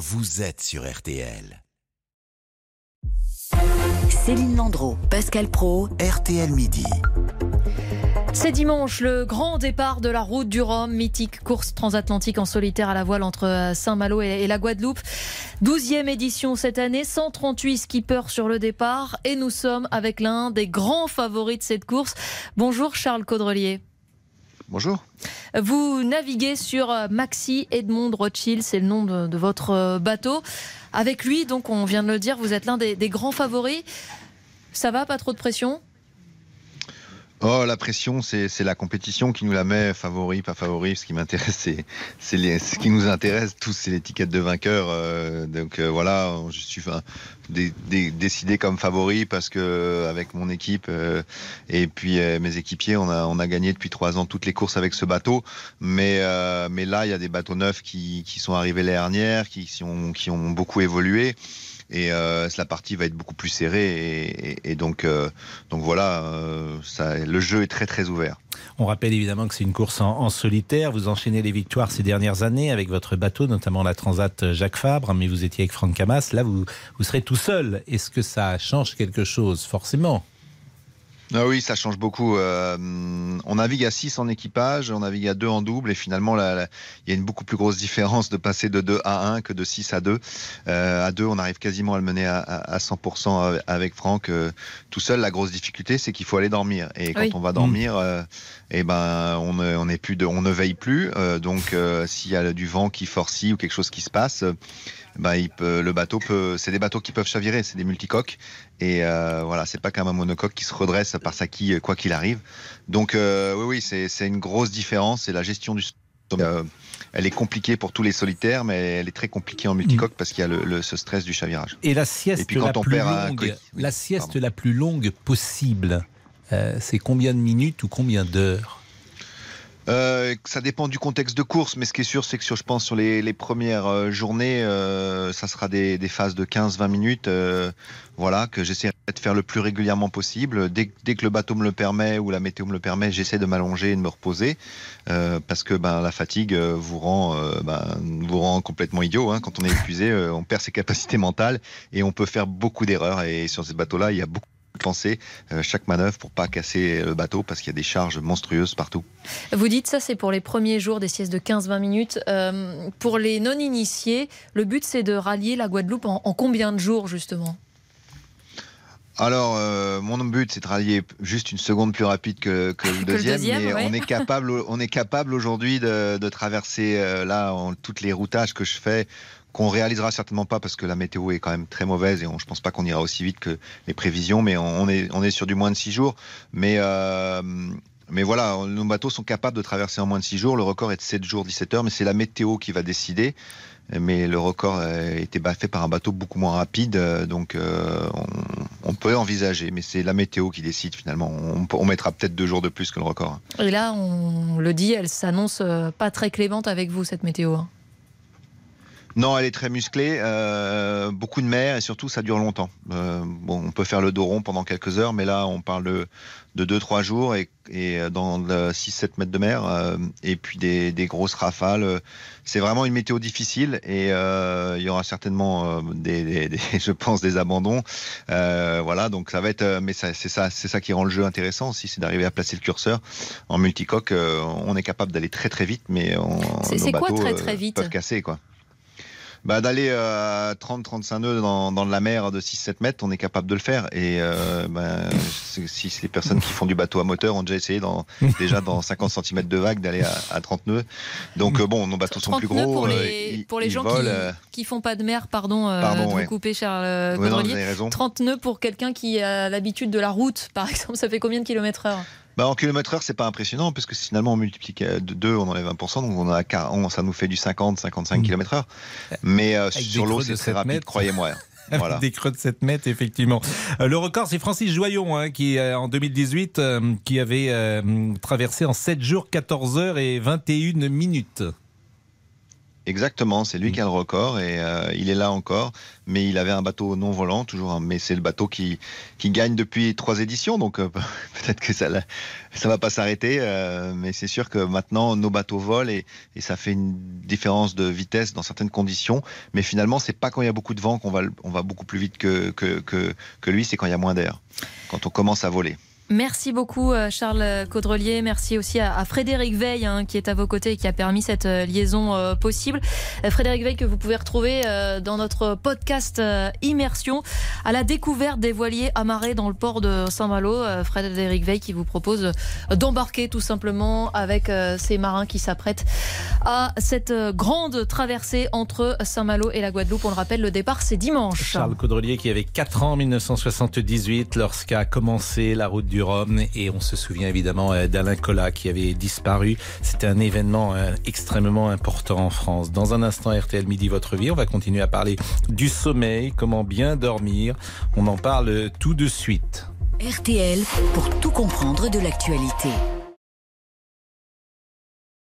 vous êtes sur RTL. Céline Landreau, Pascal Pro, RTL Midi. C'est dimanche, le grand départ de la route du Rhum, mythique course transatlantique en solitaire à la voile entre Saint-Malo et la Guadeloupe. 12e édition cette année, 138 skippers sur le départ et nous sommes avec l'un des grands favoris de cette course. Bonjour Charles Caudrelier. Bonjour. Vous naviguez sur Maxi Edmond Rothschild, c'est le nom de, votre bateau. Avec lui, donc on vient de le dire, vous êtes l'un des grands favoris. Ça va, pas trop de pression? Oh, la pression, c'est la compétition qui nous la met, favori, pas favori. Ce qui m'intéresse, c'est ce qui nous intéresse tous, c'est l'étiquette de vainqueur. Euh, donc euh, voilà, je suis décidé comme favori parce que avec mon équipe euh, et puis mes équipiers, on a, on a gagné depuis trois ans toutes les courses avec ce bateau. Mais, mais là, il y a des bateaux neufs qui, qui sont arrivés l'année dernière, qui, qui, ont, qui ont beaucoup évolué et euh, la partie va être beaucoup plus serrée et, donc euh, donc voilà euh, le jeu est très très ouvert. On rappelle évidemment que c'est une course en, solitaire. Vous enchaînez les victoires ces dernières années avec votre bateau, notamment la Transat Jacques Fabre, mais vous étiez avec Franck Camas. Là, vous, vous serez tout seul. Est-ce que ça change quelque chose Forcément? Ah oui, ça change beaucoup. Euh, on navigue à 6 en équipage, on navigue à 2 en double, et finalement, il y a une beaucoup plus grosse différence de passer de 2 à 1 que de 6 à 2. Euh, à 2, on arrive quasiment à le mener à, à 100% avec Franck. Euh, tout seul, la grosse difficulté, c'est qu'il faut aller dormir. Et quand on va dormir, euh, eh ben, on ne, on plus de, on ne veille plus. Euh, donc, s'il y a du vent qui forcit ou quelque chose qui se passe, bah, il peut, le bateau peut, c'est des bateaux qui peuvent chavirer, c'est des multicoques. Et euh, voilà, c'est pas comme un monocoque qui se redresse par sa quille quoi qu'il arrive. Donc euh, oui, oui, c'est, c'est une grosse différence. C'est la gestion du euh, elle est compliquée pour tous les solitaires, mais elle est très compliquée en multicoque parce qu'il y a le, ce stress du chavirage. Et la sieste, puis, la, plus longue, la sieste la plus longue possible, euh, c'est combien de minutes ou combien d'heures? Euh, ça dépend du contexte de course, mais ce qui est sûr, c'est que sur, je pense sur les, premières euh, journées, euh, ça sera des, phases de 15-20 minutes. Voilà, que j'essaierai de faire le plus régulièrement possible. Dès, dès, que le bateau me le permet ou la météo me le permet, j'essaie de m'allonger et de me reposer parce que ben, la fatigue vous rend, ben, vous rend complètement idiot. Hein. Quand on est épuisé, on perd ses capacités mentales et on peut faire beaucoup d'erreurs. Et sur ces bateaux-là, il y a beaucoup penser euh, chaque manœuvre pour pas casser le bateau parce qu'il y a des charges monstrueuses partout. Vous dites ça, c'est pour les premiers jours des siestes de 15-20 minutes. Euh, pour les non-initiés, le but c'est de rallier la Guadeloupe en, combien de jours justement? Alors, euh, mon but, c'est de rallier juste une seconde plus rapide que, le deuxième, mais on est capable, on est capable aujourd'hui de, traverser là en, toutes les routages que je fais qu'on réalisera certainement pas parce que la météo est quand même très mauvaise et on, je pense pas qu'on ira aussi vite que les prévisions, mais on, est, sur du moins de 6 jours. Mais, euh, mais voilà, nos bateaux sont capables de traverser en moins de 6 jours. Le record est de 7 jours, 17 heures, mais c'est la météo qui va décider. Mais le record a été fait par un bateau beaucoup moins rapide, donc euh, on, peut envisager, mais c'est la météo qui décide finalement. On, on mettra peut-être deux jours de plus que le record. Et là, on le dit, elle s'annonce euh, pas très clémente avec vous, cette météo. Non, elle est très musclée, euh, beaucoup de mer et surtout ça dure longtemps. Euh, bon, on peut faire le dos rond pendant quelques heures, mais là on parle de, de 2-3 jours et, et dans 6-7 mètres de mer euh, et puis des, des grosses rafales. C'est vraiment une météo difficile et euh, il y aura certainement des, des, je pense, des abandons. voilà, donc ça va être, mais c'est ça, c'est ça qui rend le jeu intéressant aussi, c'est d'arriver à placer le curseur en multicoque. on est capable d'aller très très vite, mais c'est quoi très très vite peuvent casser quoi bah, d'aller euh, à 30-35 nœuds dans, dans, la mer de 6-7 mètres, on est capable de le faire. Et euh, bah, si les personnes qui font du bateau à moteur ont déjà essayé dans, déjà dans 50 cm de vague d'aller à, à, 30 nœuds. Donc euh, bon, nos bateaux sont plus gros. Pour les, pour les gens qui, qui font pas de mer, pardon, pardon de vous couper, Charles ouais, 30 nœuds pour quelqu'un qui a l'habitude de la route, par exemple, ça fait combien de kilomètres heure bah, en kilomètre heure, c'est pas impressionnant, parce que finalement, on multiplie de 2, on enlève 1%, donc on a, ça nous fait du 50, 55 km heure. Mais euh, sur l'eau, c'est très rapide, croyez-moi. Voilà. des creux de 7 mètres, effectivement. Euh, le record, c'est Francis Joyon, hein, qui euh, en 2018, qui avait traversé en 7 jours, 14 heures et 21 minutes. Exactement, c'est lui qui a le record et euh, il est là encore. Mais il avait un bateau non volant, toujours. Mais c'est le bateau qui, qui gagne depuis trois éditions, donc euh, peut-être que ça ça va pas s'arrêter. Euh, mais c'est sûr que maintenant nos bateaux volent et, et, ça fait une différence de vitesse dans certaines conditions. Mais finalement, c'est pas quand il y a beaucoup de vent qu'on va on va beaucoup plus vite que que, que, que lui, c'est quand il y a moins d'air, quand on commence à voler. Merci beaucoup euh, Charles Caudrelier. Merci aussi à, Frédéric Veil hein, qui est à vos côtés et qui a permis cette euh, liaison euh, possible. Frédéric Veil que vous pouvez retrouver dans notre podcast Immersion à la découverte des voiliers amarrés dans le port de Saint-Malo. Frédéric Veil qui vous propose d'embarquer tout simplement avec ces marins qui s'apprêtent à cette grande traversée entre Saint-Malo et la Guadeloupe. On le rappelle, le départ c'est dimanche. Charles Caudrelier qui avait 4 ans en 1978 lorsqu'a commencé la route du Et on se souvient évidemment euh, d'Alain Collat qui avait disparu. C'était un événement euh, extrêmement important en France. Dans un instant, RTL Midi Votre Vie, on va continuer à parler du sommeil, comment bien dormir. On en parle tout de suite. RTL pour tout comprendre de l'actualité.